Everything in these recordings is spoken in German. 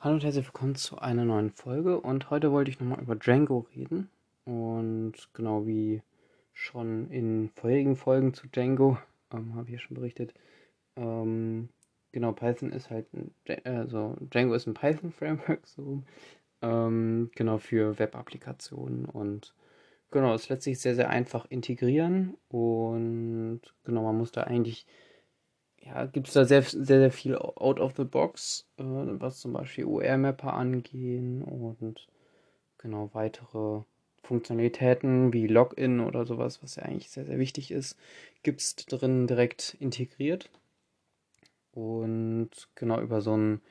Hallo und herzlich willkommen zu einer neuen Folge. Und heute wollte ich nochmal über Django reden. Und genau wie schon in vorherigen Folgen zu Django, ähm, habe ich ja schon berichtet, ähm, genau, Python ist halt, ein, also Django ist ein Python-Framework, so, ähm, genau, für Web-Applikationen und genau, es lässt sich sehr, sehr einfach integrieren. Und genau, man muss da eigentlich ja, gibt es da sehr, sehr, sehr viel out of the box, äh, was zum Beispiel OR-Mapper angehen und genau weitere Funktionalitäten wie Login oder sowas, was ja eigentlich sehr, sehr wichtig ist, gibt es drin direkt integriert. Und genau über so einen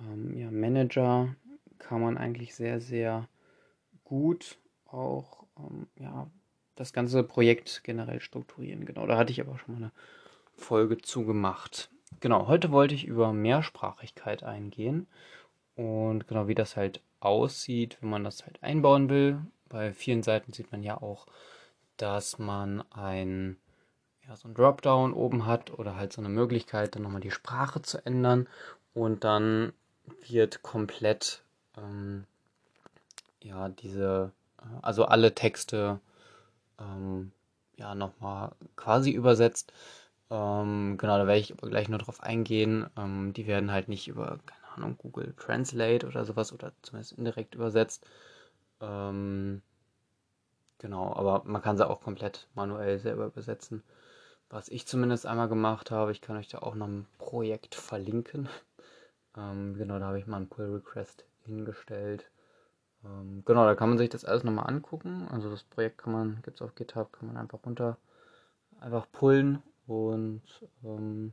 ähm, ja, Manager kann man eigentlich sehr, sehr gut auch ähm, ja, das ganze Projekt generell strukturieren. Genau, da hatte ich aber schon mal eine Folge zugemacht. Genau, heute wollte ich über Mehrsprachigkeit eingehen und genau wie das halt aussieht, wenn man das halt einbauen will. Bei vielen Seiten sieht man ja auch, dass man ein ja, so ein Dropdown oben hat oder halt so eine Möglichkeit, dann nochmal die Sprache zu ändern und dann wird komplett ähm, ja diese äh, also alle Texte ähm, ja nochmal quasi übersetzt ähm, genau, da werde ich aber gleich nur drauf eingehen. Ähm, die werden halt nicht über, keine Ahnung, Google Translate oder sowas oder zumindest indirekt übersetzt. Ähm, genau, aber man kann sie auch komplett manuell selber übersetzen. Was ich zumindest einmal gemacht habe, ich kann euch da auch noch ein Projekt verlinken. Ähm, genau, da habe ich mal einen Pull Request hingestellt. Ähm, genau, da kann man sich das alles nochmal angucken. Also das Projekt kann man, gibt es auf GitHub, kann man einfach runter, einfach pullen und ähm,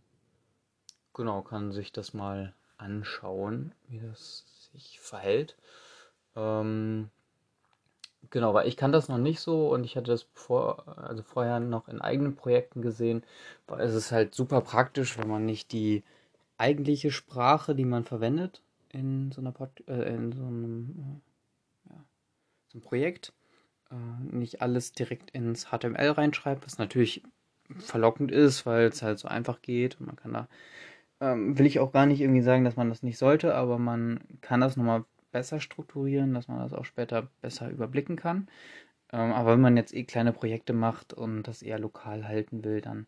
genau, kann sich das mal anschauen, wie das sich verhält. Ähm, genau, weil ich kann das noch nicht so und ich hatte das vor, also vorher noch in eigenen Projekten gesehen, weil es ist halt super praktisch, wenn man nicht die eigentliche Sprache, die man verwendet in so einer Pod äh, in so einem, äh, ja, so einem Projekt, äh, nicht alles direkt ins HTML reinschreibt, was natürlich verlockend ist, weil es halt so einfach geht. Und man kann da, ähm, will ich auch gar nicht irgendwie sagen, dass man das nicht sollte, aber man kann das nochmal besser strukturieren, dass man das auch später besser überblicken kann. Ähm, aber wenn man jetzt eh kleine Projekte macht und das eher lokal halten will, dann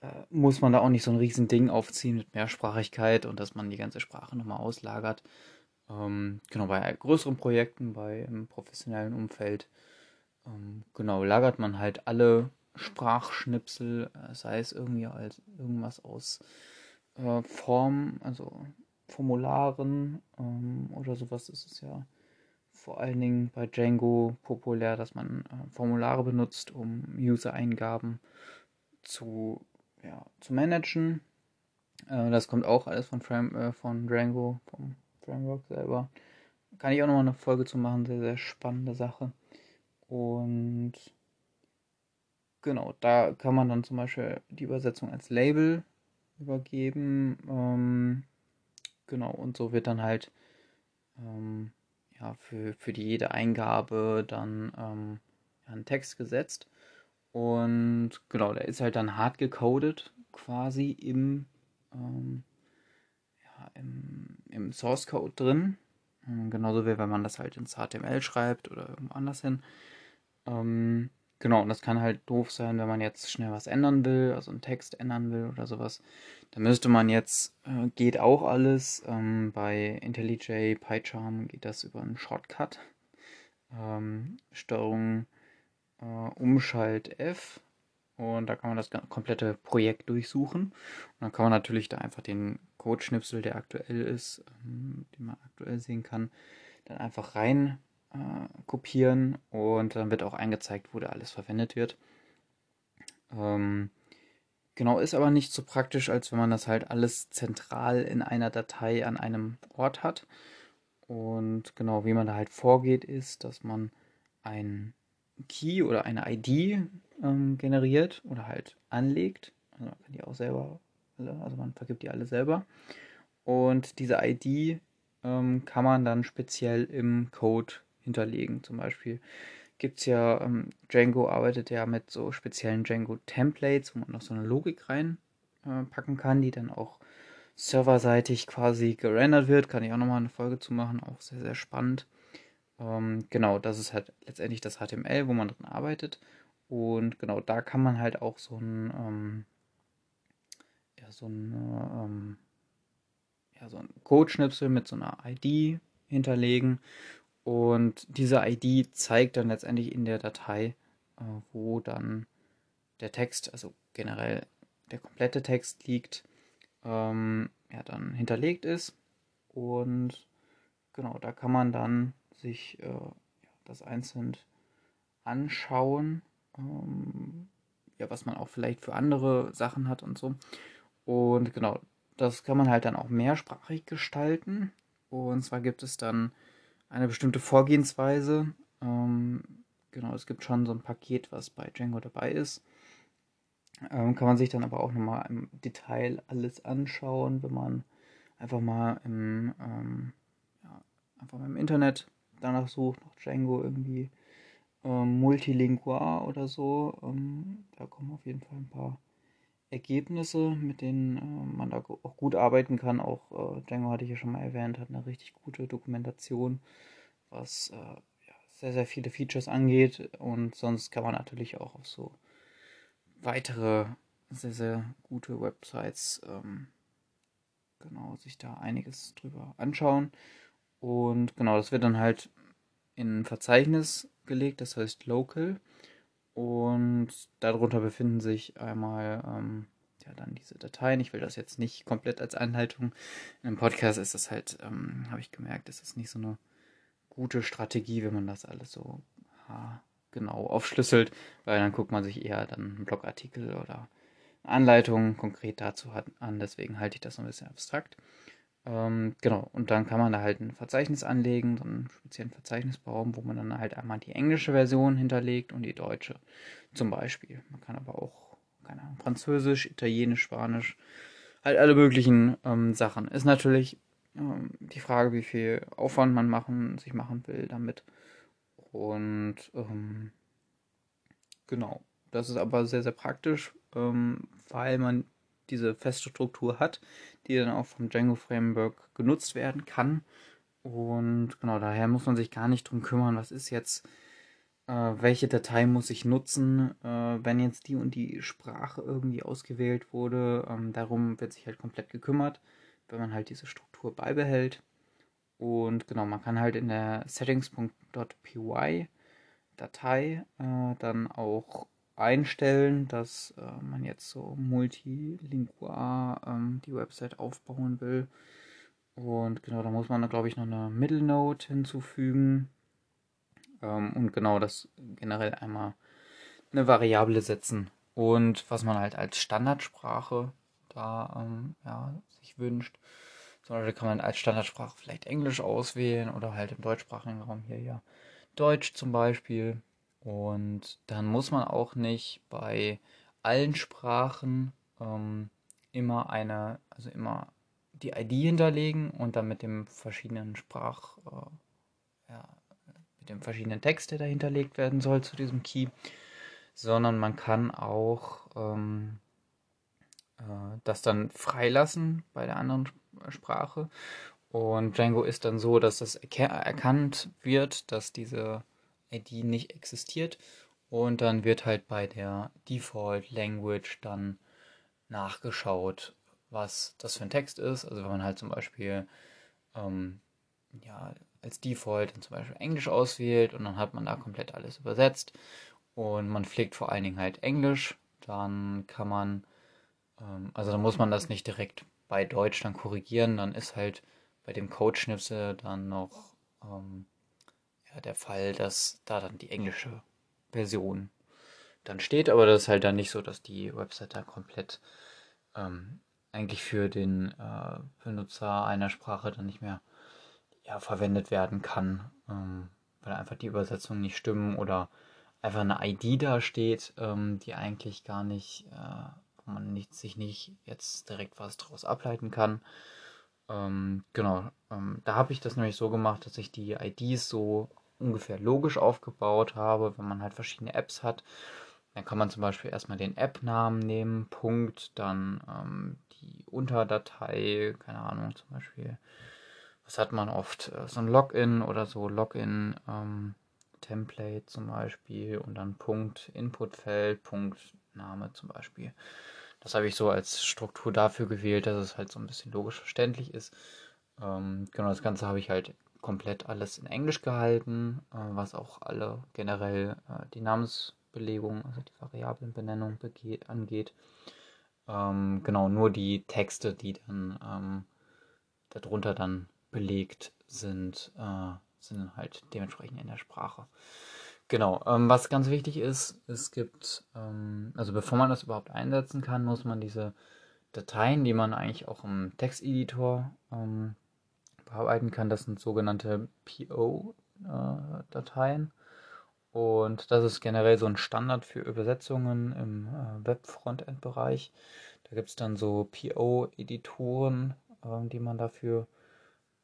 äh, muss man da auch nicht so ein riesen Ding aufziehen mit Mehrsprachigkeit und dass man die ganze Sprache nochmal auslagert. Ähm, genau, bei größeren Projekten, bei im professionellen Umfeld, ähm, genau, lagert man halt alle Sprachschnipsel, äh, sei es irgendwie als irgendwas aus äh, Form, also Formularen ähm, oder sowas ist es ja vor allen Dingen bei Django populär, dass man äh, Formulare benutzt, um User-Eingaben zu, ja, zu managen. Äh, das kommt auch alles von, Frame, äh, von Django, vom Framework selber. Kann ich auch nochmal eine Folge zu machen, sehr, sehr spannende Sache. Und Genau, da kann man dann zum Beispiel die Übersetzung als Label übergeben. Ähm, genau, und so wird dann halt ähm, ja, für, für die jede Eingabe dann ähm, ja, ein Text gesetzt. Und genau, der ist halt dann hart gecodet quasi im, ähm, ja, im, im Source Code drin. Ähm, genauso wie wenn man das halt ins HTML schreibt oder irgendwo anders hin. Ähm, Genau, und das kann halt doof sein, wenn man jetzt schnell was ändern will, also einen Text ändern will oder sowas. Da müsste man jetzt, äh, geht auch alles. Ähm, bei IntelliJ, PyCharm geht das über einen Shortcut. Ähm, Steuerung äh, Umschalt F. Und da kann man das komplette Projekt durchsuchen. Und dann kann man natürlich da einfach den Codeschnipsel, der aktuell ist, ähm, den man aktuell sehen kann, dann einfach rein äh, kopieren und dann wird auch eingezeigt, wo da alles verwendet wird. Ähm, genau, ist aber nicht so praktisch, als wenn man das halt alles zentral in einer Datei an einem Ort hat. Und genau, wie man da halt vorgeht, ist, dass man ein Key oder eine ID ähm, generiert oder halt anlegt. Also man kann die auch selber, also man vergibt die alle selber. Und diese ID ähm, kann man dann speziell im Code hinterlegen. Zum Beispiel gibt es ja, ähm, Django arbeitet ja mit so speziellen Django-Templates, wo man noch so eine Logik reinpacken äh, kann, die dann auch serverseitig quasi gerendert wird. Kann ich auch nochmal eine Folge zu machen, auch sehr, sehr spannend. Ähm, genau, das ist halt letztendlich das HTML, wo man drin arbeitet. Und genau, da kann man halt auch so ein, ähm, ja, so ein, ähm, ja, so ein Codeschnipsel mit so einer ID hinterlegen. Und diese ID zeigt dann letztendlich in der Datei, äh, wo dann der Text, also generell der komplette Text liegt, ähm, ja, dann hinterlegt ist. Und genau, da kann man dann sich äh, das einzeln anschauen, ähm, ja, was man auch vielleicht für andere Sachen hat und so. Und genau, das kann man halt dann auch mehrsprachig gestalten. Und zwar gibt es dann eine bestimmte Vorgehensweise. Ähm, genau, es gibt schon so ein Paket, was bei Django dabei ist. Ähm, kann man sich dann aber auch nochmal im Detail alles anschauen, wenn man einfach mal im, ähm, ja, einfach mal im Internet danach sucht, nach Django irgendwie ähm, multilingual oder so. Ähm, da kommen auf jeden Fall ein paar Ergebnisse, mit denen äh, man da auch gut arbeiten kann. Auch äh, Django hatte ich ja schon mal erwähnt, hat eine richtig gute Dokumentation, was äh, ja, sehr, sehr viele Features angeht. Und sonst kann man natürlich auch auf so weitere sehr, sehr gute Websites ähm, genau sich da einiges drüber anschauen. Und genau, das wird dann halt in ein Verzeichnis gelegt, das heißt Local. Und darunter befinden sich einmal ähm, ja dann diese Dateien. Ich will das jetzt nicht komplett als Anleitung. In einem Podcast ist das halt, ähm, habe ich gemerkt, ist das nicht so eine gute Strategie, wenn man das alles so ha, genau aufschlüsselt, weil dann guckt man sich eher dann einen Blogartikel oder eine Anleitung konkret dazu an. Deswegen halte ich das so ein bisschen abstrakt. Ähm, genau, und dann kann man da halt ein Verzeichnis anlegen, so einen speziellen Verzeichnisbaum, wo man dann halt einmal die englische Version hinterlegt und die deutsche zum Beispiel. Man kann aber auch, keine Ahnung, Französisch, Italienisch, Spanisch, halt alle möglichen ähm, Sachen. Ist natürlich ähm, die Frage, wie viel Aufwand man machen, sich machen will damit. Und ähm, genau, das ist aber sehr, sehr praktisch, ähm, weil man diese feste Struktur hat, die dann auch vom Django Framework genutzt werden kann. Und genau, daher muss man sich gar nicht drum kümmern, was ist jetzt, äh, welche Datei muss ich nutzen, äh, wenn jetzt die und die Sprache irgendwie ausgewählt wurde. Ähm, darum wird sich halt komplett gekümmert, wenn man halt diese Struktur beibehält. Und genau, man kann halt in der settings.py Datei äh, dann auch einstellen, dass äh, man jetzt so multilingual ähm, die Website aufbauen will. Und genau, da muss man, glaube ich, noch eine Middle Note hinzufügen. Ähm, und genau das generell einmal eine Variable setzen. Und was man halt als Standardsprache da ähm, ja, sich wünscht. Zum Beispiel kann man als Standardsprache vielleicht Englisch auswählen oder halt im deutschsprachigen Raum hier ja Deutsch zum Beispiel. Und dann muss man auch nicht bei allen Sprachen ähm, immer eine, also immer die ID hinterlegen und dann mit dem verschiedenen Sprach, äh, ja, mit dem verschiedenen Text, der dahinterlegt werden soll zu diesem Key, sondern man kann auch ähm, äh, das dann freilassen bei der anderen Sprache. Und Django ist dann so, dass das erkannt wird, dass diese ID nicht existiert. Und dann wird halt bei der Default Language dann nachgeschaut, was das für ein Text ist. Also wenn man halt zum Beispiel ähm, ja, als Default zum Beispiel Englisch auswählt und dann hat man da komplett alles übersetzt und man pflegt vor allen Dingen halt Englisch, dann kann man, ähm, also dann muss man das nicht direkt bei Deutsch dann korrigieren, dann ist halt bei dem Code-Schnipsel dann noch ähm, der Fall, dass da dann die englische Version dann steht, aber das ist halt dann nicht so, dass die Website da komplett ähm, eigentlich für den äh, Benutzer einer Sprache dann nicht mehr ja, verwendet werden kann, ähm, weil einfach die Übersetzungen nicht stimmen oder einfach eine ID da steht, ähm, die eigentlich gar nicht, äh, wo man nicht, sich nicht jetzt direkt was draus ableiten kann. Ähm, genau, ähm, da habe ich das nämlich so gemacht, dass ich die IDs so ungefähr logisch aufgebaut habe, wenn man halt verschiedene Apps hat. Dann kann man zum Beispiel erstmal den App-Namen nehmen, Punkt, dann ähm, die Unterdatei, keine Ahnung, zum Beispiel, was hat man oft? Äh, so ein Login oder so, Login, ähm, Template zum Beispiel und dann Punkt Inputfeld, Punkt Name zum Beispiel. Das habe ich so als Struktur dafür gewählt, dass es halt so ein bisschen logisch verständlich ist. Ähm, genau, das Ganze habe ich halt komplett alles in Englisch gehalten, äh, was auch alle generell äh, die Namensbelegung, also die Variablenbenennung angeht. Ähm, genau, nur die Texte, die dann ähm, darunter dann belegt sind, äh, sind halt dementsprechend in der Sprache. Genau, ähm, was ganz wichtig ist, es gibt, ähm, also bevor man das überhaupt einsetzen kann, muss man diese Dateien, die man eigentlich auch im Texteditor ähm, bearbeiten kann, das sind sogenannte PO-Dateien. Äh, und das ist generell so ein Standard für Übersetzungen im äh, Web-Frontend-Bereich. Da gibt es dann so PO-Editoren, äh, die man dafür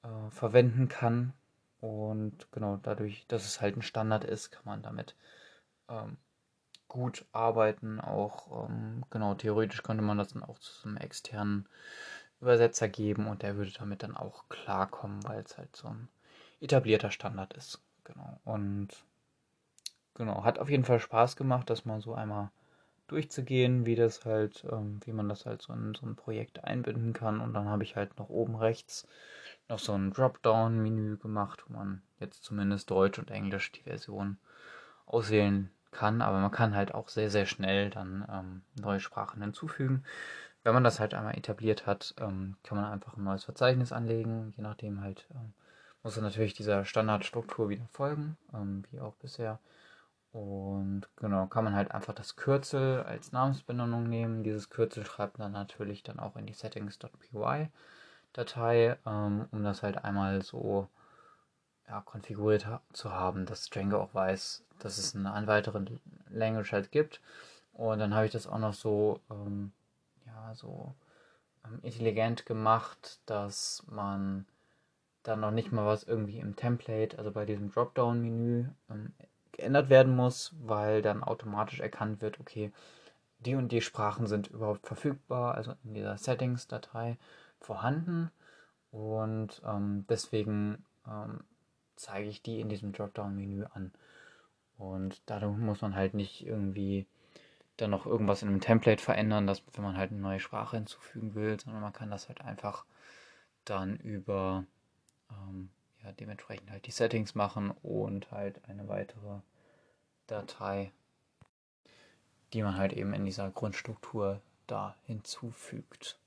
äh, verwenden kann. Und genau, dadurch, dass es halt ein Standard ist, kann man damit ähm, gut arbeiten. Auch ähm, genau, theoretisch könnte man das dann auch zu einem externen Übersetzer geben und der würde damit dann auch klarkommen, weil es halt so ein etablierter Standard ist. Genau. Und genau, hat auf jeden Fall Spaß gemacht, das mal so einmal durchzugehen, wie das halt, ähm, wie man das halt so in so ein Projekt einbinden kann. Und dann habe ich halt noch oben rechts noch so ein Dropdown-Menü gemacht, wo man jetzt zumindest Deutsch und Englisch die Version auswählen kann. Aber man kann halt auch sehr, sehr schnell dann ähm, neue Sprachen hinzufügen. Wenn man das halt einmal etabliert hat, ähm, kann man einfach ein neues Verzeichnis anlegen. Je nachdem halt ähm, muss er natürlich dieser Standardstruktur wieder folgen, ähm, wie auch bisher. Und genau, kann man halt einfach das Kürzel als Namensbenennung nehmen. Dieses Kürzel schreibt man natürlich dann auch in die settings.py Datei, ähm, um das halt einmal so ja, konfiguriert ha zu haben, dass Django auch weiß, dass es eine weitere Language halt gibt. Und dann habe ich das auch noch so, ähm, ja, so ähm, intelligent gemacht, dass man dann noch nicht mal was irgendwie im Template, also bei diesem Dropdown-Menü, ähm, geändert werden muss, weil dann automatisch erkannt wird, okay, die und die Sprachen sind überhaupt verfügbar, also in dieser Settings-Datei vorhanden und ähm, deswegen ähm, zeige ich die in diesem Dropdown-Menü an. Und dadurch muss man halt nicht irgendwie dann noch irgendwas in einem Template verändern, dass, wenn man halt eine neue Sprache hinzufügen will, sondern man kann das halt einfach dann über ähm, ja, dementsprechend halt die Settings machen und halt eine weitere Datei, die man halt eben in dieser Grundstruktur da hinzufügt.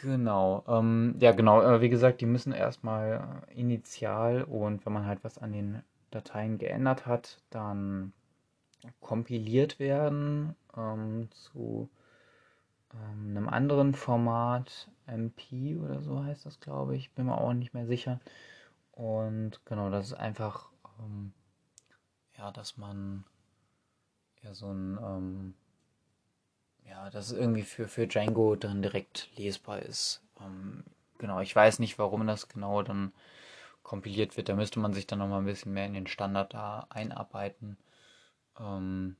Genau, ähm, ja genau, äh, wie gesagt, die müssen erstmal initial und wenn man halt was an den Dateien geändert hat, dann kompiliert werden ähm, zu ähm, einem anderen Format, MP oder so heißt das, glaube ich, bin mir auch nicht mehr sicher. Und genau, das ist einfach, ähm, ja, dass man ja so ein ähm, ja, dass es irgendwie für, für Django dann direkt lesbar ist. Ähm, genau, ich weiß nicht, warum das genau dann kompiliert wird. Da müsste man sich dann nochmal ein bisschen mehr in den Standard da einarbeiten. Ähm,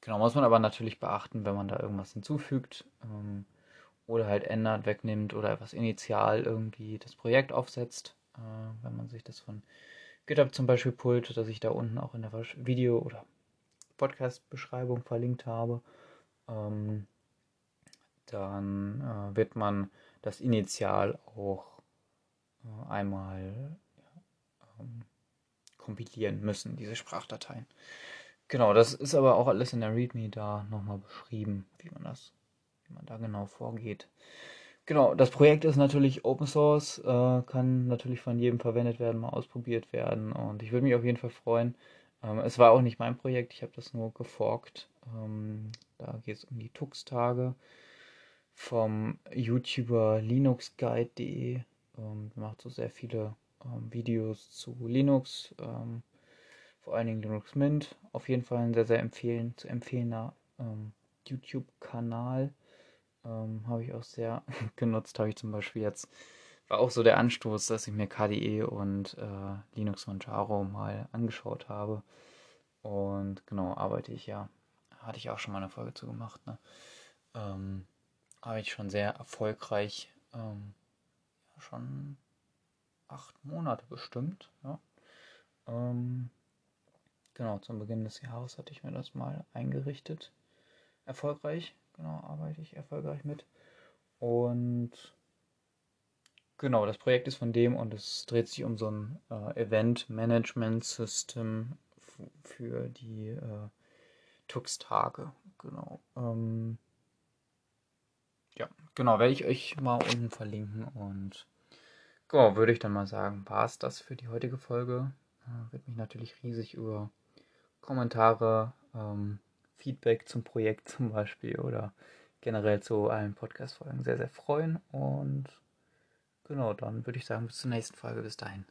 genau, muss man aber natürlich beachten, wenn man da irgendwas hinzufügt ähm, oder halt ändert, wegnimmt oder etwas initial irgendwie das Projekt aufsetzt. Äh, wenn man sich das von GitHub zum Beispiel pullt, dass ich da unten auch in der Video- oder Podcast-Beschreibung verlinkt habe ähm, dann äh, wird man das Initial auch äh, einmal ähm, kompilieren müssen, diese Sprachdateien. Genau, das ist aber auch alles in der README da nochmal beschrieben, wie man das, wie man da genau vorgeht. Genau, das Projekt ist natürlich Open Source, äh, kann natürlich von jedem verwendet werden, mal ausprobiert werden und ich würde mich auf jeden Fall freuen. Ähm, es war auch nicht mein Projekt, ich habe das nur geforkt. Ähm, da geht es um die Tux-Tage vom YouTuber linuxguide.de. Ähm, macht so sehr viele ähm, Videos zu Linux, ähm, vor allen Dingen Linux Mint. Auf jeden Fall ein sehr, sehr empfehlen, zu empfehlender ähm, YouTube-Kanal. Ähm, habe ich auch sehr genutzt, habe ich zum Beispiel jetzt. War auch so der Anstoß, dass ich mir KDE und äh, Linux Manjaro mal angeschaut habe. Und genau, arbeite ich ja hatte ich auch schon mal eine Folge zu gemacht, ne? ähm, habe ich schon sehr erfolgreich, ähm, schon acht Monate bestimmt. Ja. Ähm, genau, zum Beginn des Jahres hatte ich mir das mal eingerichtet. Erfolgreich, genau, arbeite ich erfolgreich mit. Und genau, das Projekt ist von dem und es dreht sich um so ein äh, Event Management System für die äh, Tux-Tage. Genau. Ähm, ja, genau, werde ich euch mal unten verlinken und genau, würde ich dann mal sagen, war es das für die heutige Folge. Äh, würde mich natürlich riesig über Kommentare, ähm, Feedback zum Projekt zum Beispiel oder generell zu allen Podcast-Folgen sehr, sehr freuen. Und genau, dann würde ich sagen, bis zur nächsten Folge. Bis dahin.